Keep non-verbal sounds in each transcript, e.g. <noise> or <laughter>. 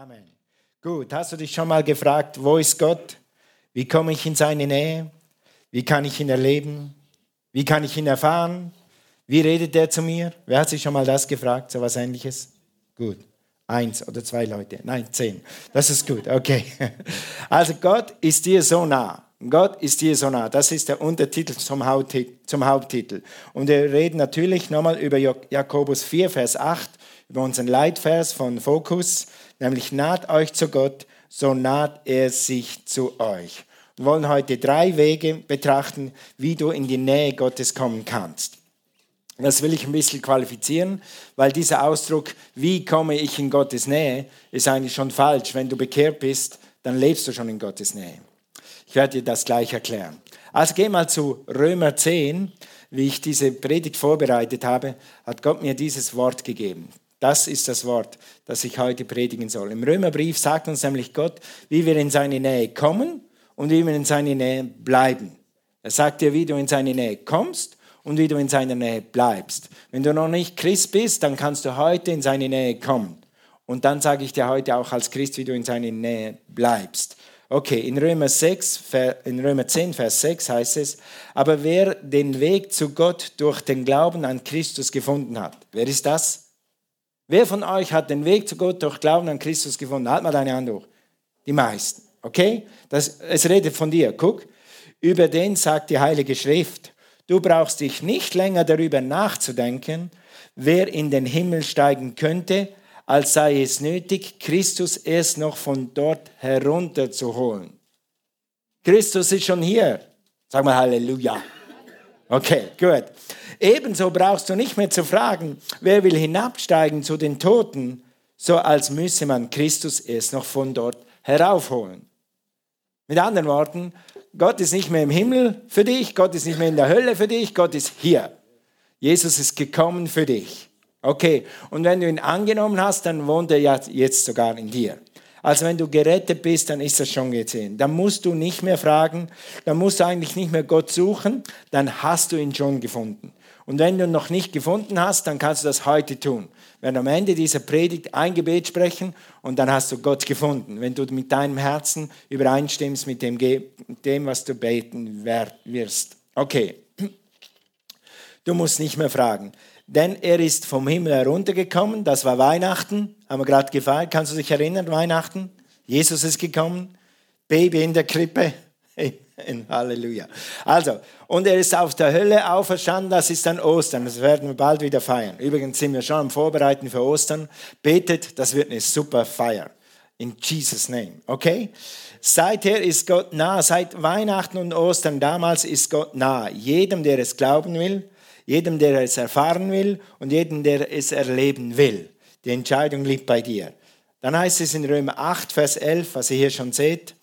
Amen. Gut, hast du dich schon mal gefragt, wo ist Gott? Wie komme ich in seine Nähe? Wie kann ich ihn erleben? Wie kann ich ihn erfahren? Wie redet er zu mir? Wer hat sich schon mal das gefragt, so was ähnliches? Gut. Eins oder zwei Leute. Nein, zehn. Das ist gut. Okay. <laughs> Also Gott ist dir so nah. Gott ist dir so nah. Das ist der Untertitel zum, Haupttitel. Und wir reden natürlich nochmal über Jakobus 4, Vers 8, über unseren Leitvers von Fokus, nämlich naht euch zu Gott, so naht er sich zu euch. Wir wollen heute drei Wege betrachten, wie du in die Nähe Gottes kommen kannst. Das will ich ein bisschen qualifizieren, weil dieser Ausdruck, wie komme ich in Gottes Nähe, ist eigentlich schon falsch. Wenn du bekehrt bist, dann lebst du schon in Gottes Nähe. Ich werde dir das gleich erklären. Also geh mal zu Römer 10. Wie ich diese Predigt vorbereitet habe, hat Gott mir dieses Wort gegeben. Das ist das Wort, das ich heute predigen soll. Im Römerbrief sagt uns nämlich Gott, wie wir in seine Nähe kommen und wie wir in seine Nähe bleiben. Er sagt dir, wie du in seine Nähe kommst und wie du in seiner Nähe bleibst. Wenn du noch nicht Christ bist, dann kannst du heute in seine Nähe kommen. Und dann sage ich dir heute auch als Christ, wie du in seiner Nähe bleibst. Okay, in Römer, 6, in Römer 10, Vers 6 heißt es, aber wer den Weg zu Gott durch den Glauben an Christus gefunden hat, wer ist das? Wer von euch hat den Weg zu Gott durch Glauben an Christus gefunden? Halt mal deine Hand hoch. Die meisten. Okay? Das, es redet von dir. Guck. Über den sagt die Heilige Schrift. Du brauchst dich nicht länger darüber nachzudenken, wer in den Himmel steigen könnte, als sei es nötig, Christus erst noch von dort herunterzuholen. Christus ist schon hier. Sag mal Halleluja. Okay, gut. Ebenso brauchst du nicht mehr zu fragen, wer will hinabsteigen zu den Toten, so als müsse man Christus erst noch von dort heraufholen. Mit anderen Worten, Gott ist nicht mehr im Himmel für dich, Gott ist nicht mehr in der Hölle für dich, Gott ist hier. Jesus ist gekommen für dich. Okay, und wenn du ihn angenommen hast, dann wohnt er jetzt sogar in dir. Also wenn du gerettet bist, dann ist das schon gesehen. Dann musst du nicht mehr fragen, dann musst du eigentlich nicht mehr Gott suchen, dann hast du ihn schon gefunden. Und wenn du ihn noch nicht gefunden hast, dann kannst du das heute tun werden am Ende dieser Predigt ein Gebet sprechen und dann hast du Gott gefunden, wenn du mit deinem Herzen übereinstimmst mit dem, dem was du beten wirst. Okay, du musst nicht mehr fragen, denn er ist vom Himmel heruntergekommen, das war Weihnachten, haben wir gerade gefeiert, kannst du dich erinnern, Weihnachten? Jesus ist gekommen, Baby in der Krippe. <laughs> Halleluja. Also, und er ist auf der Hölle auferstanden, das ist dann Ostern, das werden wir bald wieder feiern. Übrigens sind wir schon am Vorbereiten für Ostern. Betet, das wird eine super Feier. In Jesus' Name, okay? Seither ist Gott nah, seit Weihnachten und Ostern damals ist Gott nah. Jedem, der es glauben will, jedem, der es erfahren will und jedem, der es erleben will. Die Entscheidung liegt bei dir. Dann heißt es in Römer 8, Vers 11, was ihr hier schon seht,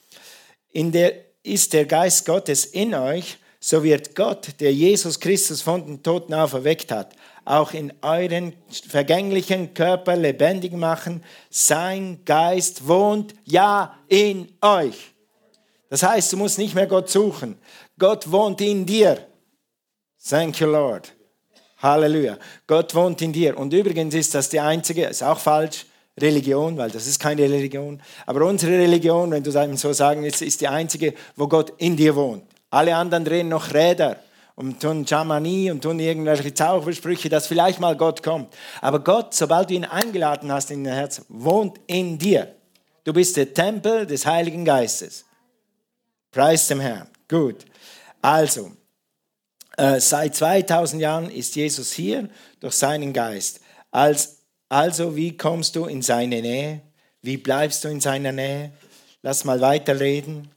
in der ist der Geist Gottes in euch, so wird Gott, der Jesus Christus von den Toten auferweckt hat, auch in euren vergänglichen Körper lebendig machen. Sein Geist wohnt ja in euch. Das heißt, du musst nicht mehr Gott suchen. Gott wohnt in dir. Thank you, Lord. Halleluja. Gott wohnt in dir. Und übrigens ist das die einzige, ist auch falsch, Religion, weil das ist keine Religion. Aber unsere Religion, wenn du so sagen willst, ist die einzige, wo Gott in dir wohnt. Alle anderen drehen noch Räder und tun Jamani und tun irgendwelche Zaubersprüche, dass vielleicht mal Gott kommt. Aber Gott, sobald du ihn eingeladen hast in dein Herz, wohnt in dir. Du bist der Tempel des Heiligen Geistes. Preis dem Herrn. Gut. Also, seit 2000 Jahren ist Jesus hier durch seinen Geist als also, wie kommst du in seine Nähe? Wie bleibst du in seiner Nähe? Lass mal weiterreden.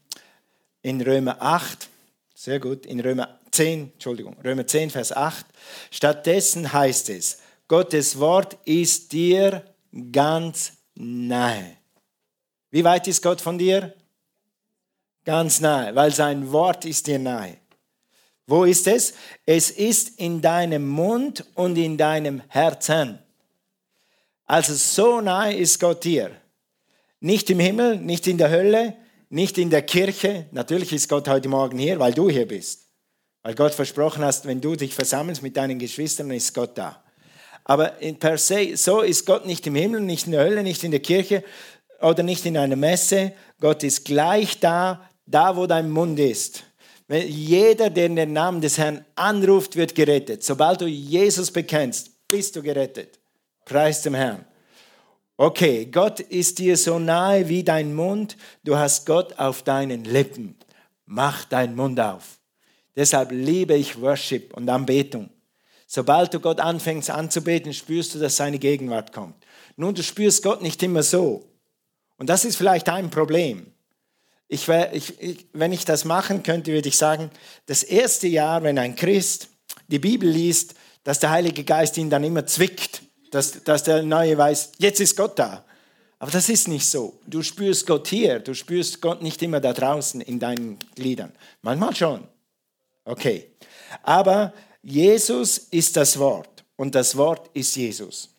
In Römer 8, sehr gut, in Römer 10, Entschuldigung, Römer 10, Vers 8. Stattdessen heißt es, Gottes Wort ist dir ganz nahe. Wie weit ist Gott von dir? Ganz nahe, weil sein Wort ist dir nahe. Wo ist es? Es ist in deinem Mund und in deinem Herzen. Also so nahe ist Gott dir. Nicht im Himmel, nicht in der Hölle, nicht in der Kirche. Natürlich ist Gott heute Morgen hier, weil du hier bist. Weil Gott versprochen hast, wenn du dich versammelst mit deinen Geschwistern, ist Gott da. Aber per se, so ist Gott nicht im Himmel, nicht in der Hölle, nicht in der Kirche. oder nicht in einer Messe. Gott ist gleich da, da wo dein Mund ist. Jeder, der den Namen des Herrn anruft, wird gerettet. Sobald du Jesus bekennst, bist du gerettet. Preis dem Herrn. Okay, Gott ist dir so nahe wie dein Mund. Du hast Gott auf deinen Lippen. Mach deinen Mund auf. Deshalb liebe ich Worship und Anbetung. Sobald du Gott anfängst anzubeten, spürst du, dass seine Gegenwart kommt. Nun, du spürst Gott nicht immer so. Und das ist vielleicht ein Problem. Ich, ich, wenn ich das machen könnte, würde ich sagen, das erste Jahr, wenn ein Christ die Bibel liest, dass der Heilige Geist ihn dann immer zwickt, dass, dass der Neue weiß, jetzt ist Gott da. Aber das ist nicht so. Du spürst Gott hier, du spürst Gott nicht immer da draußen in deinen Gliedern. Manchmal schon. Okay. Aber Jesus ist das Wort und das Wort ist Jesus.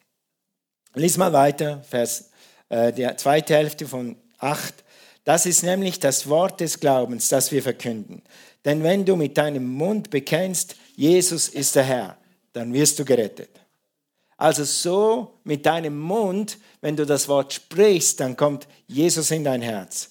Lies mal weiter, Vers, äh, die zweite Hälfte von 8. Das ist nämlich das Wort des Glaubens, das wir verkünden. Denn wenn du mit deinem Mund bekennst, Jesus ist der Herr, dann wirst du gerettet. Also so mit deinem Mund, wenn du das Wort sprichst, dann kommt Jesus in dein Herz.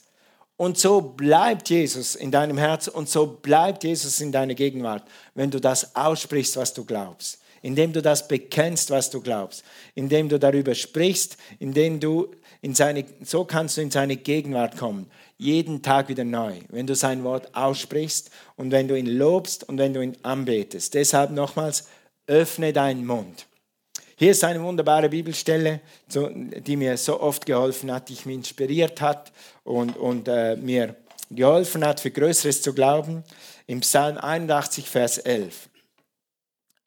Und so bleibt Jesus in deinem Herz und so bleibt Jesus in deiner Gegenwart, wenn du das aussprichst, was du glaubst. Indem du das bekennst, was du glaubst. Indem du darüber sprichst, indem du in seine, so kannst du in seine Gegenwart kommen. Jeden Tag wieder neu, wenn du sein Wort aussprichst und wenn du ihn lobst und wenn du ihn anbetest. Deshalb nochmals, öffne deinen Mund. Hier ist eine wunderbare Bibelstelle, die mir so oft geholfen hat, die mich inspiriert hat und, und äh, mir geholfen hat, für Größeres zu glauben. Im Psalm 81, Vers 11.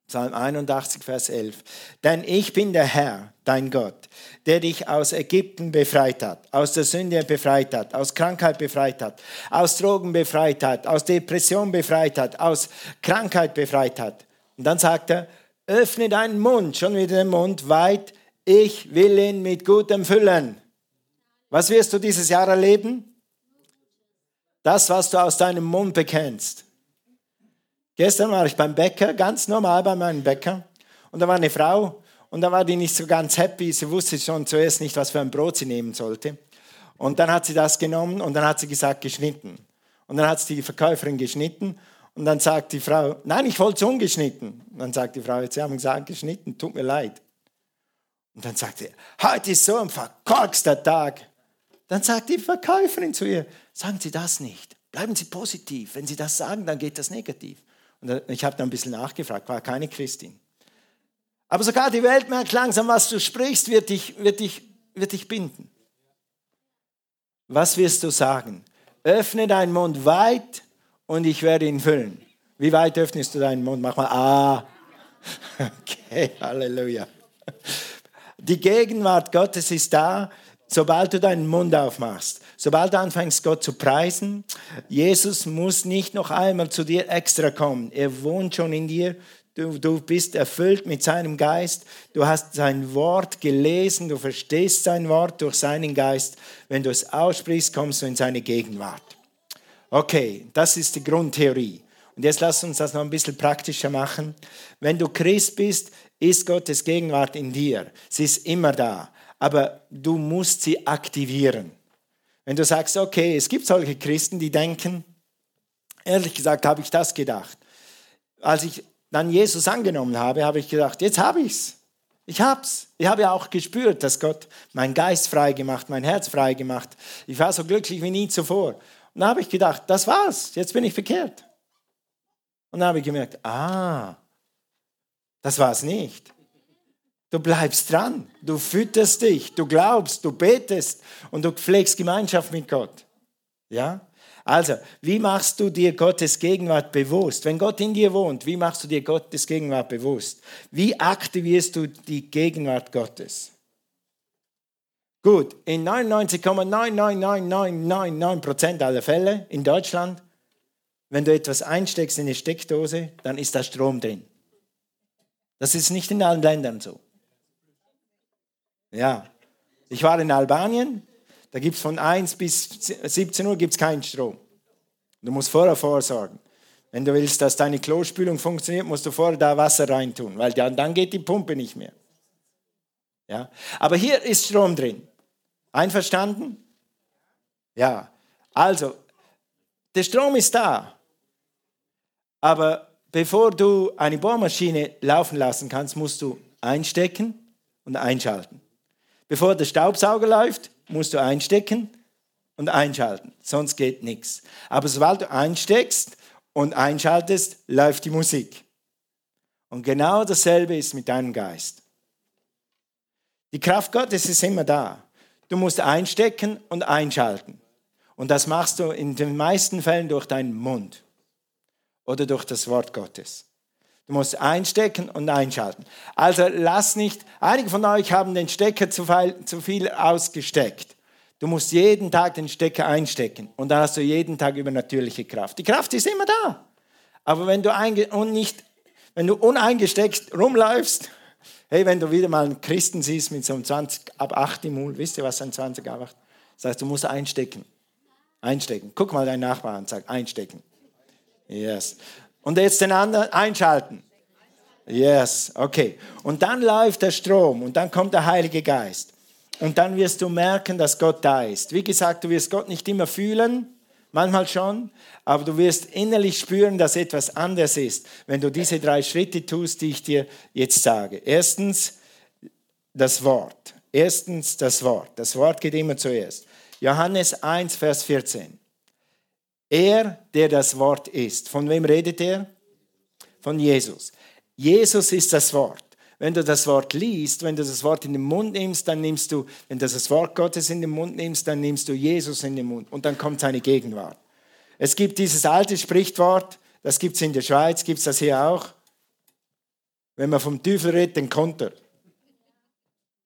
Psalm 81, Vers 11. Denn ich bin der Herr, dein Gott, der dich aus Ägypten befreit hat, aus der Sünde befreit hat, aus Krankheit befreit hat, aus Drogen befreit hat, aus Depression befreit hat, aus Krankheit befreit hat. Und dann sagt er, öffne deinen Mund, schon wieder den Mund weit, ich will ihn mit Gutem füllen. Was wirst du dieses Jahr erleben? Das, was du aus deinem Mund bekennst. Gestern war ich beim Bäcker, ganz normal bei meinem Bäcker, und da war eine Frau, und da war die nicht so ganz happy. Sie wusste schon zuerst nicht, was für ein Brot sie nehmen sollte. Und dann hat sie das genommen und dann hat sie gesagt, geschnitten. Und dann hat sie die Verkäuferin geschnitten und dann sagt die Frau, nein, ich wollte es ungeschnitten. Und dann sagt die Frau, jetzt haben gesagt, geschnitten, tut mir leid. Und dann sagt sie, heute ist so ein verkorkster Tag. Dann sagt die Verkäuferin zu ihr, sagen Sie das nicht. Bleiben Sie positiv. Wenn Sie das sagen, dann geht das negativ. Und ich habe dann ein bisschen nachgefragt, war keine Christin. Aber sogar die Welt merkt langsam, was du sprichst, wird dich, wird dich, wird dich binden. Was wirst du sagen? Öffne deinen Mund weit und ich werde ihn füllen. Wie weit öffnest du deinen Mund? Mach mal Ah. <laughs> Okay, Halleluja. Die Gegenwart Gottes ist da, sobald du deinen Mund aufmachst. Sobald du anfängst, Gott zu preisen. Jesus muss nicht noch einmal zu dir extra kommen. Er wohnt schon in dir. Du, du bist erfüllt mit seinem Geist. Du hast sein Wort gelesen. Du verstehst sein Wort durch seinen Geist. Wenn du es aussprichst, kommst du in seine Gegenwart. Okay, das ist die Grundtheorie. Und jetzt lass uns das noch ein bisschen praktischer machen. Wenn du Christ bist, ist Gottes Gegenwart in dir. Sie ist immer da. Aber du musst sie aktivieren. Wenn du sagst, okay, es gibt solche Christen, die denken, ehrlich gesagt habe ich das gedacht. Als ich dann Jesus angenommen habe, habe ich gedacht, jetzt habe ich es. Ich hab's. Ich habe ja auch gespürt, dass Gott meinen Geist frei gemacht, mein Herz frei gemacht. Ich war so glücklich wie nie zuvor. Und da habe ich gedacht, das war's, jetzt bin ich verkehrt. Und dann habe ich gemerkt, ah, das war's nicht. Du bleibst dran, du fütterst dich, du glaubst, du betest und du pflegst Gemeinschaft mit Gott. Ja? Also, wie machst du dir Gottes Gegenwart bewusst? Wenn Gott in dir wohnt, wie machst du dir Gottes Gegenwart bewusst? Wie aktivierst du die Gegenwart Gottes? Gut, in 99,99999% aller Fälle in Deutschland, wenn du etwas einsteckst in eine Steckdose, dann ist da Strom drin. Das ist nicht in allen Ländern so. Ja, ich war in Albanien, da gibt es von 1 bis 17 Uhr gibt's keinen Strom. Du musst vorher vorsorgen. Wenn du willst, dass deine Klospülung funktioniert, musst du vorher da Wasser reintun, weil dann geht die Pumpe nicht mehr. Ja? Aber hier ist Strom drin. Einverstanden? Ja. Also, der Strom ist da. Aber bevor du eine Bohrmaschine laufen lassen kannst, musst du einstecken und einschalten. Bevor der Staubsauger läuft, musst du einstecken und einschalten. Sonst geht nichts. Aber sobald du einsteckst und einschaltest, läuft die Musik. Und genau dasselbe ist mit deinem Geist. Die Kraft Gottes ist immer da. Du musst einstecken und einschalten. Und das machst du in den meisten Fällen durch deinen Mund oder durch das Wort Gottes. Du musst einstecken und einschalten. Also lass nicht, einige von euch haben den Stecker zu viel, zu viel ausgesteckt. Du musst jeden Tag den Stecker einstecken und dann hast du jeden Tag übernatürliche Kraft. Die Kraft ist immer da. Aber wenn du, einge und nicht, wenn du uneingesteckt rumläufst, hey, wenn du wieder mal einen Christen siehst mit so einem 20 ab 8 im Mund, wisst ihr, was ein 20 ab 8? Das heißt, du musst einstecken. Einstecken. Guck mal deinen Nachbarn und sag, einstecken. Yes. Und jetzt den anderen einschalten. Yes, okay. Und dann läuft der Strom und dann kommt der Heilige Geist. Und dann wirst du merken, dass Gott da ist. Wie gesagt, du wirst Gott nicht immer fühlen, manchmal schon, aber du wirst innerlich spüren, dass etwas anders ist, wenn du diese drei Schritte tust, die ich dir jetzt sage. Erstens das Wort. Erstens das Wort. Das Wort geht immer zuerst. Johannes 1, Vers 14. Er, der das Wort ist. Von wem redet er? Von Jesus. Jesus ist das Wort. Wenn du das Wort liest, wenn du das Wort in den Mund nimmst, dann nimmst du, wenn du das Wort Gottes in den Mund nimmst, dann nimmst du Jesus in den Mund und dann kommt seine Gegenwart. Es gibt dieses alte Sprichwort, das gibt es in der Schweiz, gibt es das hier auch. Wenn man vom Teufel redet, den Konter.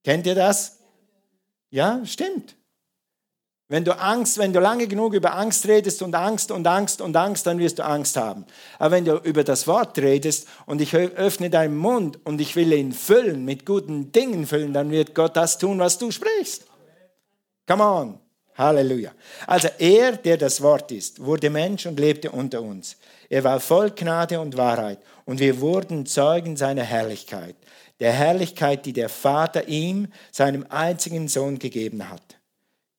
Kennt ihr das? Ja, stimmt. Wenn du Angst, wenn du lange genug über Angst redest und Angst und Angst und Angst, dann wirst du Angst haben. Aber wenn du über das Wort redest und ich öffne deinen Mund und ich will ihn füllen, mit guten Dingen füllen, dann wird Gott das tun, was du sprichst. Come on. Halleluja. Also er, der das Wort ist, wurde Mensch und lebte unter uns. Er war voll Gnade und Wahrheit und wir wurden Zeugen seiner Herrlichkeit. Der Herrlichkeit, die der Vater ihm, seinem einzigen Sohn gegeben hat.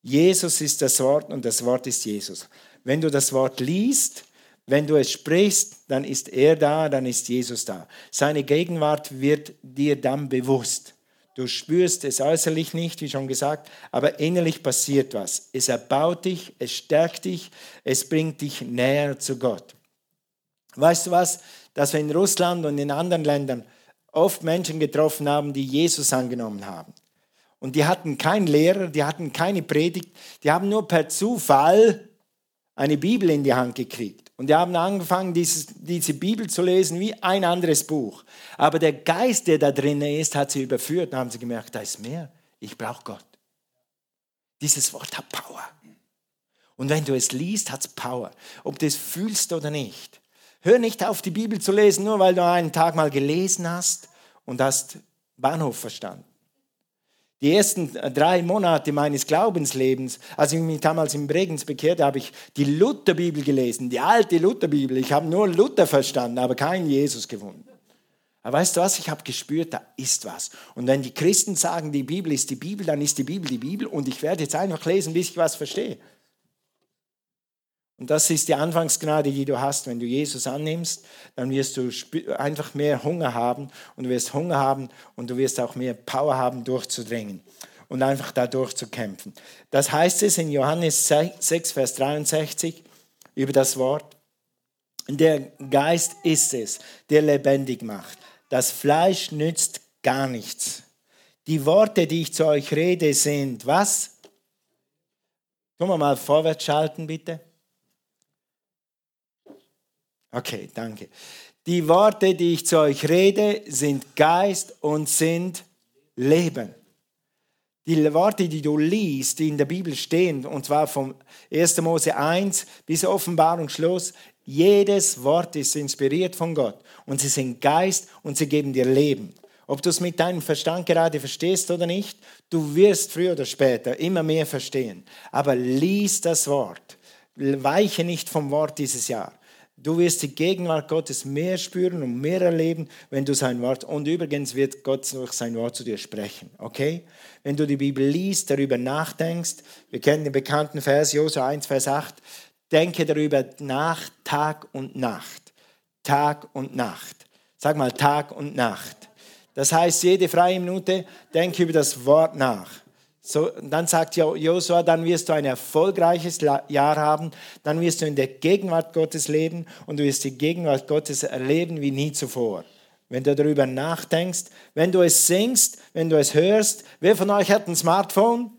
Jesus ist das Wort und das Wort ist Jesus. Wenn du das Wort liest, wenn du es sprichst, dann ist er da, dann ist Jesus da. Seine Gegenwart wird dir dann bewusst. Du spürst es äußerlich nicht, wie schon gesagt, aber innerlich passiert was. Es erbaut dich, es stärkt dich, es bringt dich näher zu Gott. Weißt du was? Dass wir in Russland und in anderen Ländern oft Menschen getroffen haben, die Jesus angenommen haben. Und die hatten keinen Lehrer, die hatten keine Predigt, die haben nur per Zufall eine Bibel in die Hand gekriegt. Und die haben angefangen, dieses, diese Bibel zu lesen wie ein anderes Buch. Aber der Geist, der da drin ist, hat sie überführt. Dann haben sie gemerkt, da ist mehr. Ich brauche Gott. Dieses Wort hat Power. Und wenn du es liest, hat es Power. Ob du es fühlst oder nicht. Hör nicht auf, die Bibel zu lesen, nur weil du einen Tag mal gelesen hast und hast Bahnhof verstanden. Die ersten drei Monate meines Glaubenslebens, als ich mich damals in Bregenz bekehrte, habe ich die Lutherbibel gelesen, die alte Lutherbibel. Ich habe nur Luther verstanden, aber keinen Jesus gefunden. Aber weißt du was? Ich habe gespürt, da ist was. Und wenn die Christen sagen, die Bibel ist die Bibel, dann ist die Bibel die Bibel und ich werde jetzt einfach lesen, bis ich was verstehe. Und das ist die Anfangsgnade, die du hast. Wenn du Jesus annimmst, dann wirst du einfach mehr Hunger haben und du wirst Hunger haben und du wirst auch mehr Power haben, durchzudringen und einfach da durchzukämpfen. Das heißt es in Johannes 6, Vers 63 über das Wort. Der Geist ist es, der lebendig macht. Das Fleisch nützt gar nichts. Die Worte, die ich zu euch rede, sind was? Können wir mal vorwärts schalten, bitte? Okay, danke. Die Worte, die ich zu euch rede, sind Geist und sind Leben. Die Worte, die du liest, die in der Bibel stehen, und zwar vom 1. Mose 1 bis Offenbarung Schluss, jedes Wort ist inspiriert von Gott. Und sie sind Geist und sie geben dir Leben. Ob du es mit deinem Verstand gerade verstehst oder nicht, du wirst früher oder später immer mehr verstehen. Aber lies das Wort. Weiche nicht vom Wort dieses Jahr. Du wirst die Gegenwart Gottes mehr spüren und mehr erleben, wenn du sein Wort, und übrigens wird Gott durch sein Wort zu dir sprechen, okay? Wenn du die Bibel liest, darüber nachdenkst, wir kennen den bekannten Vers, Josua 1, Vers 8, denke darüber nach, Tag und Nacht. Tag und Nacht. Sag mal Tag und Nacht. Das heißt, jede freie Minute denke über das Wort nach. So, dann sagt Josua, dann wirst du ein erfolgreiches Jahr haben, dann wirst du in der Gegenwart Gottes leben und du wirst die Gegenwart Gottes erleben wie nie zuvor. Wenn du darüber nachdenkst, wenn du es singst, wenn du es hörst, wer von euch hat ein Smartphone?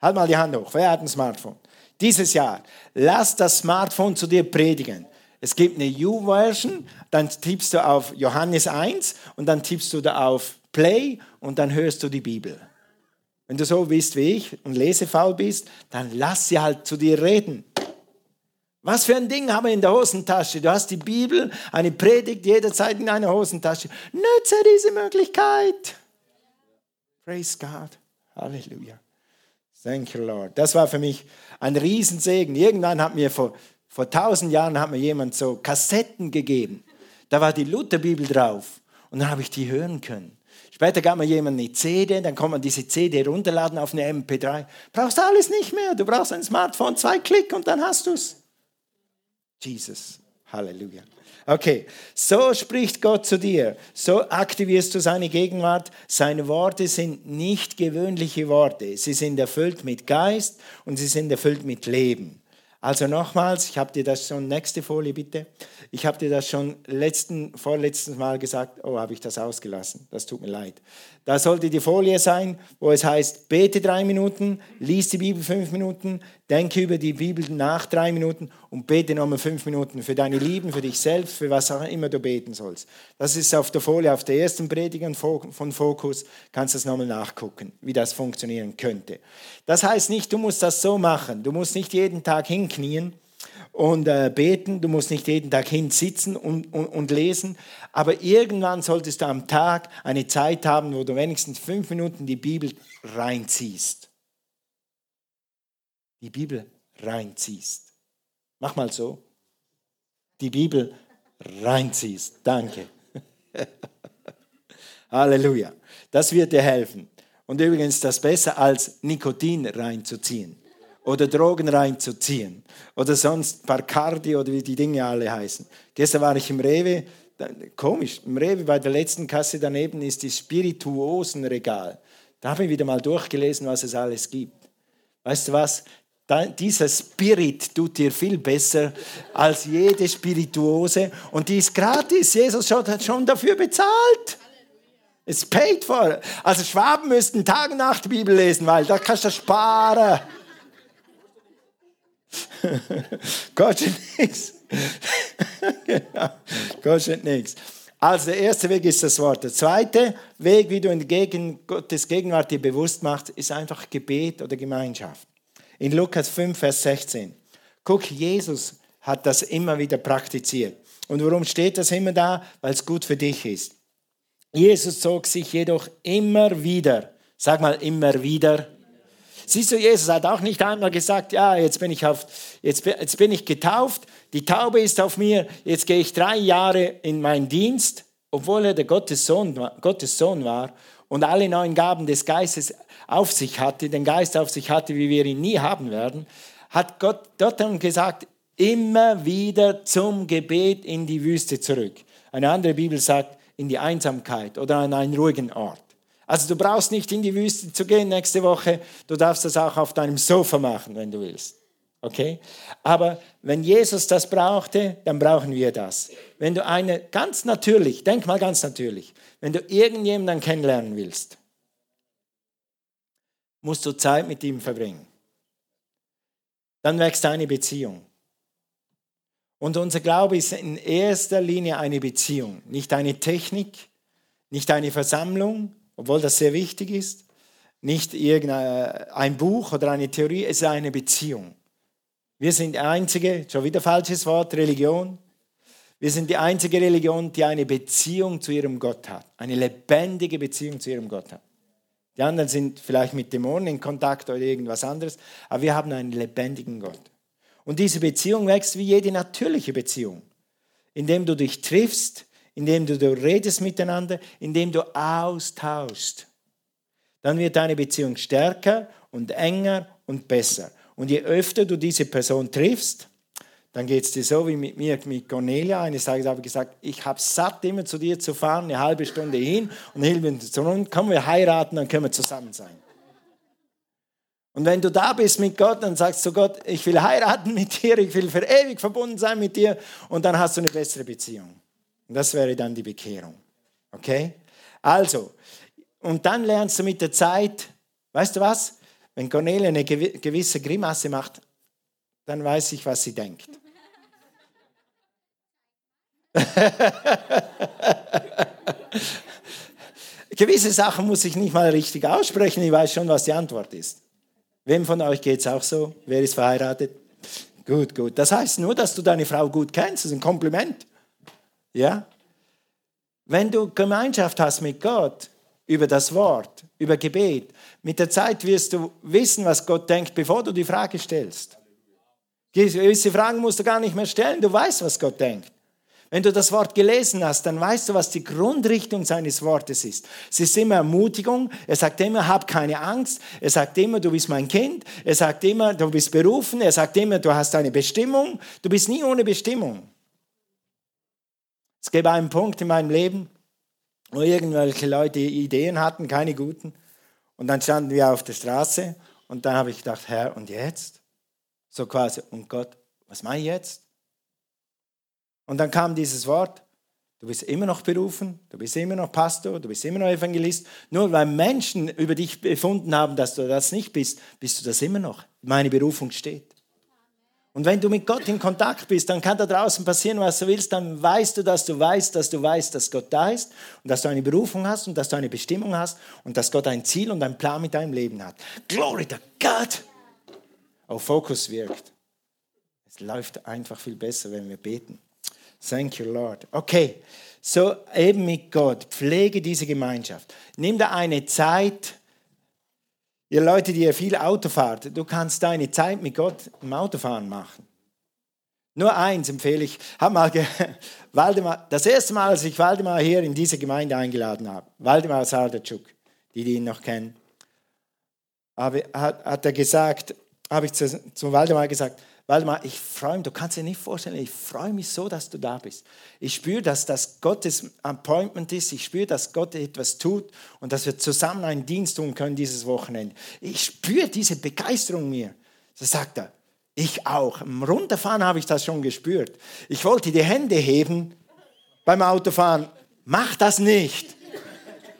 Halt mal die Hand hoch, wer hat ein Smartphone? Dieses Jahr, lass das Smartphone zu dir predigen. Es gibt eine U-Version, dann tippst du auf Johannes 1 und dann tippst du da auf Play und dann hörst du die Bibel. Wenn du so bist wie ich und lesefaul bist, dann lass sie halt zu dir reden. Was für ein Ding haben wir in der Hosentasche? Du hast die Bibel, eine Predigt jederzeit in einer Hosentasche. Nütze diese Möglichkeit. Praise God. Halleluja. Thank you, Lord. Das war für mich ein Riesensegen. Irgendwann hat mir vor, vor tausend Jahren hat mir jemand so Kassetten gegeben. Da war die Lutherbibel drauf. Und dann habe ich die hören können. Später gab mir jemand eine CD, dann kann man diese CD runterladen auf eine MP3. Brauchst alles nicht mehr. Du brauchst ein Smartphone, zwei Klick und dann hast du es. Jesus, Halleluja. Okay, so spricht Gott zu dir. So aktivierst du seine Gegenwart. Seine Worte sind nicht gewöhnliche Worte. Sie sind erfüllt mit Geist und sie sind erfüllt mit Leben. Also nochmals, ich habe dir das schon, nächste Folie bitte. Ich habe dir das schon letzten, vorletztes Mal gesagt. Oh, habe ich das ausgelassen. Das tut mir leid. Da sollte die Folie sein, wo es heißt, bete drei Minuten, lies die Bibel fünf Minuten, denke über die Bibel nach drei Minuten und bete nochmal fünf Minuten für deine Lieben, für dich selbst, für was auch immer du beten sollst. Das ist auf der Folie, auf der ersten Predigt von Fokus, kannst du das nochmal nachgucken, wie das funktionieren könnte. Das heißt nicht, du musst das so machen. Du musst nicht jeden Tag hinknien und äh, beten. Du musst nicht jeden Tag hinsitzen und, und, und lesen. Aber irgendwann solltest du am Tag eine Zeit haben, wo du wenigstens fünf Minuten die Bibel reinziehst. Die Bibel reinziehst. Mach mal so. Die Bibel reinziehst. Danke. <laughs> Halleluja. Das wird dir helfen. Und übrigens das besser als Nikotin reinzuziehen oder Drogen reinzuziehen oder sonst Bacardi oder wie die Dinge alle heißen. Gestern war ich im Rewe, komisch, im Rewe bei der letzten Kasse daneben ist das Spirituosenregal. Da habe ich wieder mal durchgelesen, was es alles gibt. Weißt du was? Dieser Spirit tut dir viel besser als jede Spirituose und die ist gratis. Jesus hat schon dafür bezahlt. Es paid for. Also Schwaben müssten Tag und Nacht Bibel lesen, weil da kannst du sparen. <laughs> Kostet nichts. <laughs> genau. Kostet nichts. Also der erste Weg ist das Wort. Der zweite Weg, wie du in Gegen Gottes Gegenwart dir bewusst machst, ist einfach Gebet oder Gemeinschaft. In Lukas 5, Vers 16. Guck, Jesus hat das immer wieder praktiziert. Und warum steht das immer da? Weil es gut für dich ist. Jesus zog sich jedoch immer wieder, sag mal immer wieder, Siehst du, Jesus hat auch nicht einmal gesagt, ja, jetzt bin ich, auf, jetzt, jetzt bin ich getauft, die Taube ist auf mir, jetzt gehe ich drei Jahre in meinen Dienst, obwohl er der Gottes Sohn, Gottes Sohn war und alle neuen Gaben des Geistes auf sich hatte, den Geist auf sich hatte, wie wir ihn nie haben werden, hat Gott dort dann gesagt, immer wieder zum Gebet in die Wüste zurück. Eine andere Bibel sagt, in die Einsamkeit oder an einen ruhigen Ort. Also du brauchst nicht in die Wüste zu gehen nächste Woche, du darfst das auch auf deinem Sofa machen, wenn du willst. Okay? Aber wenn Jesus das brauchte, dann brauchen wir das. Wenn du eine ganz natürlich, denk mal ganz natürlich, wenn du irgendjemanden kennenlernen willst, musst du Zeit mit ihm verbringen. Dann wächst deine Beziehung. Und unser Glaube ist in erster Linie eine Beziehung, nicht eine Technik, nicht eine Versammlung, obwohl das sehr wichtig ist. Nicht irgendein Buch oder eine Theorie, es ist eine Beziehung. Wir sind die einzige, schon wieder falsches Wort, Religion. Wir sind die einzige Religion, die eine Beziehung zu ihrem Gott hat. Eine lebendige Beziehung zu ihrem Gott hat. Die anderen sind vielleicht mit Dämonen in Kontakt oder irgendwas anderes, aber wir haben einen lebendigen Gott. Und diese Beziehung wächst wie jede natürliche Beziehung, indem du dich triffst, indem du, du redest miteinander, indem du austauschst. Dann wird deine Beziehung stärker und enger und besser. Und je öfter du diese Person triffst, dann geht es dir so wie mit mir, mit Cornelia. Eines Tages habe ich gesagt, ich habe satt, immer zu dir zu fahren, eine halbe Stunde hin und eine halbe zurück. Können wir heiraten, dann können wir zusammen sein. Und wenn du da bist mit Gott, dann sagst du Gott, ich will heiraten mit dir, ich will für ewig verbunden sein mit dir und dann hast du eine bessere Beziehung. Und das wäre dann die Bekehrung. Okay? Also, und dann lernst du mit der Zeit, weißt du was? Wenn Cornelia eine gewisse Grimasse macht, dann weiß ich, was sie denkt. <laughs> Gewisse Sachen muss ich nicht mal richtig aussprechen, ich weiß schon, was die Antwort ist. Wem von euch geht es auch so? Wer ist verheiratet? Gut, gut. Das heißt nur, dass du deine Frau gut kennst, das ist ein Kompliment. Ja? Wenn du Gemeinschaft hast mit Gott über das Wort, über Gebet, mit der Zeit wirst du wissen, was Gott denkt, bevor du die Frage stellst. Gewisse Fragen musst du gar nicht mehr stellen, du weißt, was Gott denkt. Wenn du das Wort gelesen hast, dann weißt du, was die Grundrichtung seines Wortes ist. Es ist immer Ermutigung. Er sagt immer, hab keine Angst. Er sagt immer, du bist mein Kind. Er sagt immer, du bist berufen. Er sagt immer, du hast eine Bestimmung. Du bist nie ohne Bestimmung. Es gab einen Punkt in meinem Leben, wo irgendwelche Leute Ideen hatten, keine guten. Und dann standen wir auf der Straße und dann habe ich gedacht, Herr, und jetzt? So quasi, und Gott, was mache ich jetzt? Und dann kam dieses Wort, du bist immer noch berufen, du bist immer noch Pastor, du bist immer noch Evangelist. Nur weil Menschen über dich befunden haben, dass du das nicht bist, bist du das immer noch. Meine Berufung steht. Und wenn du mit Gott in Kontakt bist, dann kann da draußen passieren, was du willst, dann weißt du, dass du weißt, dass du weißt, dass Gott da ist und dass du eine Berufung hast und dass du eine Bestimmung hast und dass Gott ein Ziel und einen Plan mit deinem Leben hat. Glory to God! Auf Fokus wirkt. Es läuft einfach viel besser, wenn wir beten. Thank you, Lord. Okay, so eben mit Gott, pflege diese Gemeinschaft. Nimm da eine Zeit, ihr Leute, die ihr viel Auto fahrt, du kannst deine Zeit mit Gott im Autofahren machen. Nur eins empfehle ich, hab mal <laughs> Waldemar, das erste Mal, als ich Waldemar hier in diese Gemeinde eingeladen habe, Waldemar Sardatschuk, die, die ihn noch kennen, habe, hat, hat er gesagt, habe ich zu, zu Waldemar gesagt, Waldemar, ich freue mich, du kannst dir nicht vorstellen, ich freue mich so, dass du da bist. Ich spüre, dass das Gottes Appointment ist, ich spüre, dass Gott etwas tut und dass wir zusammen einen Dienst tun können dieses Wochenende. Ich spüre diese Begeisterung mir. So sagt er, ich auch. Im Runterfahren habe ich das schon gespürt. Ich wollte die Hände heben beim Autofahren. Mach das nicht.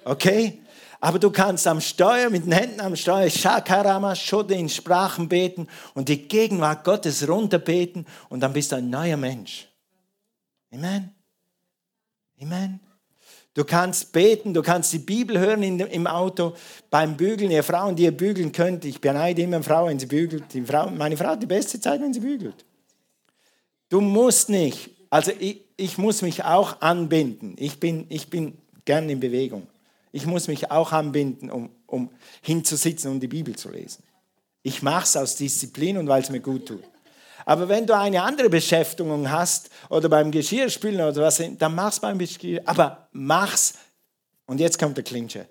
Okay? Aber du kannst am Steuer, mit den Händen am Steuer, Shakarama, Schode in Sprachen beten und die Gegenwart Gottes runterbeten und dann bist du ein neuer Mensch. Amen. Amen. Du kannst beten, du kannst die Bibel hören im Auto beim Bügeln. Ihr Frauen, die ihr bügeln könnt, ich beneide immer eine Frau, wenn sie bügelt. Die Frau, meine Frau hat die beste Zeit, wenn sie bügelt. Du musst nicht, also ich, ich muss mich auch anbinden. Ich bin, ich bin gern in Bewegung. Ich muss mich auch anbinden, um, um hinzusitzen und die Bibel zu lesen. Ich mache es aus Disziplin und weil es mir gut tut. Aber wenn du eine andere Beschäftigung hast oder beim Geschirrspülen oder was, dann mach's beim Geschirr. Aber mach's. Und jetzt kommt der Klinsche.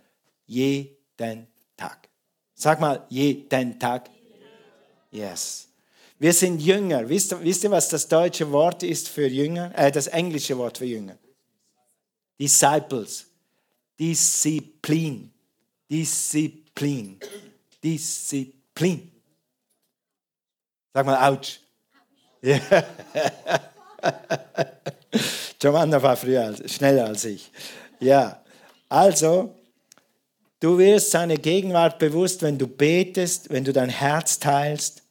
Jeden Tag. Sag mal, jeden Tag. Yes. Wir sind Jünger. Wisst, wisst ihr, was das deutsche Wort ist für Jünger? Äh, das englische Wort für Jünger. Disciples. Disziplin. Disziplin. Disziplin. Sag mal, ouch. Ja. <laughs> Giovanna war früher, schneller als ich. Ja, also, du wirst seine Gegenwart bewusst, wenn du betest, wenn du dein Herz teilst.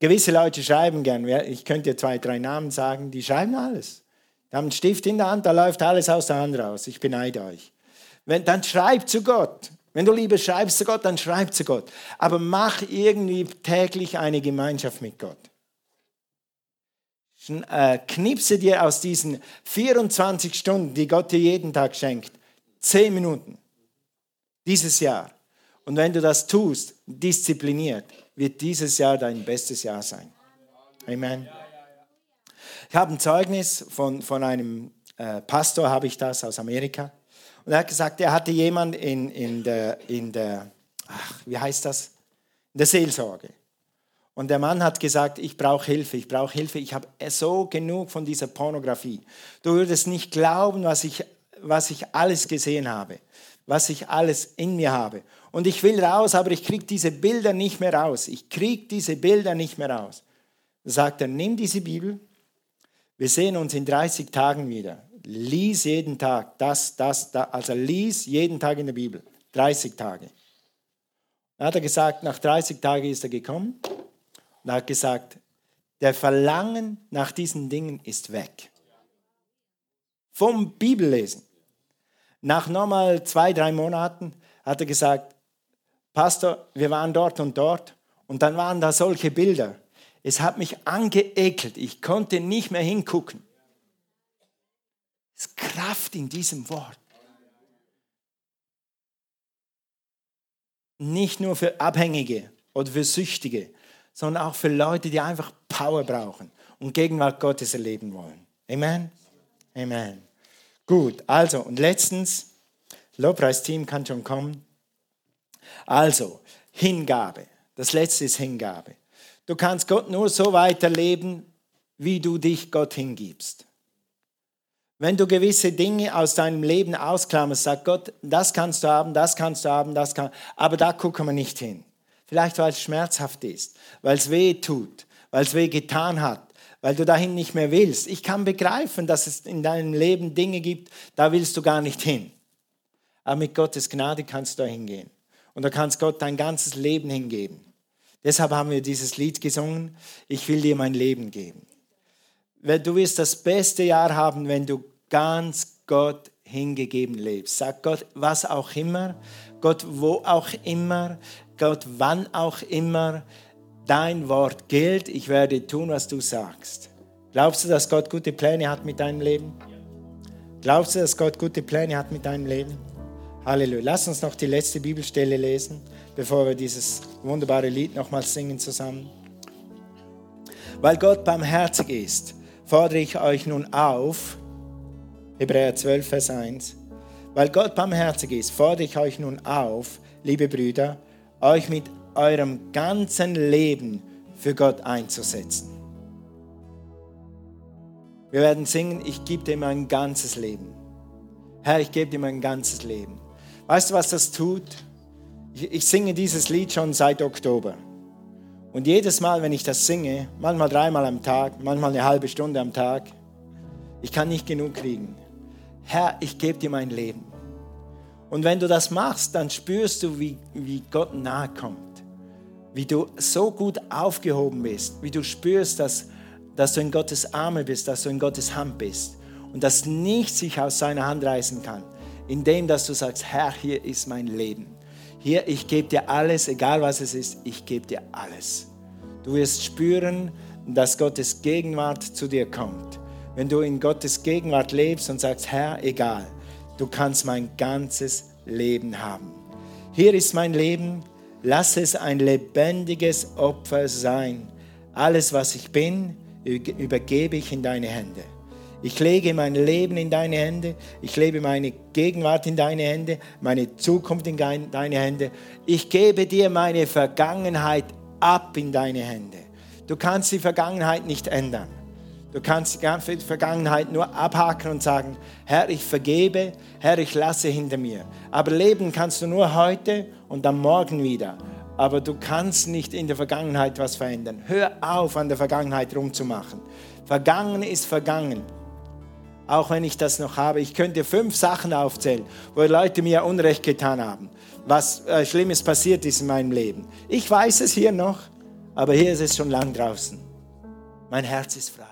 Gewisse Leute schreiben gern, ich könnte dir zwei, drei Namen sagen, die schreiben alles. Die haben einen Stift in der Hand, da läuft alles aus der Hand raus. Ich beneide euch. Wenn, dann schreib zu Gott. Wenn du lieber schreibst zu Gott, dann schreib zu Gott. Aber mach irgendwie täglich eine Gemeinschaft mit Gott. Äh, knipse dir aus diesen 24 Stunden, die Gott dir jeden Tag schenkt, 10 Minuten dieses Jahr. Und wenn du das tust, diszipliniert, wird dieses Jahr dein bestes Jahr sein. Amen. Ich habe ein Zeugnis von, von einem äh, Pastor, habe ich das aus Amerika. Und er hat gesagt, er hatte jemanden in, in der, in der ach, wie heißt das? In der Seelsorge. Und der Mann hat gesagt, ich brauche Hilfe, ich brauche Hilfe, ich habe so genug von dieser Pornografie. Du würdest nicht glauben, was ich, was ich alles gesehen habe, was ich alles in mir habe. Und ich will raus, aber ich kriege diese Bilder nicht mehr raus. Ich kriege diese Bilder nicht mehr raus. Da sagt er, nimm diese Bibel, wir sehen uns in 30 Tagen wieder. Lies jeden Tag das, das, das. Also lies jeden Tag in der Bibel. 30 Tage. Dann hat er gesagt, nach 30 Tagen ist er gekommen und hat gesagt, der Verlangen nach diesen Dingen ist weg. Vom Bibellesen. Nach nochmal zwei, drei Monaten hat er gesagt, Pastor, wir waren dort und dort und dann waren da solche Bilder. Es hat mich angeekelt. Ich konnte nicht mehr hingucken. Kraft in diesem Wort. Nicht nur für Abhängige oder für Süchtige, sondern auch für Leute, die einfach Power brauchen und Gegenwart Gottes erleben wollen. Amen? Amen. Gut, also und letztens, Lobpreisteam kann schon kommen. Also, Hingabe. Das letzte ist Hingabe. Du kannst Gott nur so weiterleben, wie du dich Gott hingibst. Wenn du gewisse Dinge aus deinem Leben ausklammerst, sag Gott, das kannst du haben, das kannst du haben, das kann, aber da gucken wir nicht hin. Vielleicht, weil es schmerzhaft ist, weil es weh tut, weil es weh getan hat, weil du dahin nicht mehr willst. Ich kann begreifen, dass es in deinem Leben Dinge gibt, da willst du gar nicht hin. Aber mit Gottes Gnade kannst du da hingehen. Und da kannst Gott dein ganzes Leben hingeben. Deshalb haben wir dieses Lied gesungen, ich will dir mein Leben geben. Du wirst das beste Jahr haben, wenn du ganz Gott hingegeben lebst. Sag Gott, was auch immer, Gott, wo auch immer, Gott, wann auch immer dein Wort gilt, ich werde tun, was du sagst. Glaubst du, dass Gott gute Pläne hat mit deinem Leben? Glaubst du, dass Gott gute Pläne hat mit deinem Leben? Halleluja. Lass uns noch die letzte Bibelstelle lesen, bevor wir dieses wunderbare Lied nochmals singen zusammen. Weil Gott barmherzig ist, fordere ich euch nun auf, Hebräer 12, Vers 1, weil Gott barmherzig ist, fordere ich euch nun auf, liebe Brüder, euch mit eurem ganzen Leben für Gott einzusetzen. Wir werden singen, ich gebe dir mein ganzes Leben. Herr, ich gebe dir mein ganzes Leben. Weißt du, was das tut? Ich, ich singe dieses Lied schon seit Oktober. Und jedes Mal, wenn ich das singe, manchmal dreimal am Tag, manchmal eine halbe Stunde am Tag, ich kann nicht genug kriegen. Herr, ich gebe dir mein Leben. Und wenn du das machst, dann spürst du, wie, wie Gott nahe kommt. Wie du so gut aufgehoben bist. Wie du spürst, dass, dass du in Gottes Arme bist, dass du in Gottes Hand bist. Und dass nichts sich aus seiner Hand reißen kann. Indem, dass du sagst, Herr, hier ist mein Leben. Hier, ich gebe dir alles, egal was es ist, ich gebe dir alles. Du wirst spüren, dass Gottes Gegenwart zu dir kommt. Wenn du in Gottes Gegenwart lebst und sagst, Herr, egal, du kannst mein ganzes Leben haben. Hier ist mein Leben, lass es ein lebendiges Opfer sein. Alles, was ich bin, übergebe ich in deine Hände. Ich lege mein Leben in deine Hände. Ich lebe meine Gegenwart in deine Hände, meine Zukunft in deine Hände. Ich gebe dir meine Vergangenheit ab in deine Hände. Du kannst die Vergangenheit nicht ändern. Du kannst die Vergangenheit nur abhaken und sagen, Herr, ich vergebe, Herr, ich lasse hinter mir. Aber leben kannst du nur heute und am Morgen wieder. Aber du kannst nicht in der Vergangenheit was verändern. Hör auf, an der Vergangenheit rumzumachen. Vergangen ist vergangen. Auch wenn ich das noch habe. Ich könnte fünf Sachen aufzählen, wo Leute mir Unrecht getan haben. Was äh, Schlimmes passiert ist in meinem Leben. Ich weiß es hier noch, aber hier ist es schon lang draußen. Mein Herz ist frei.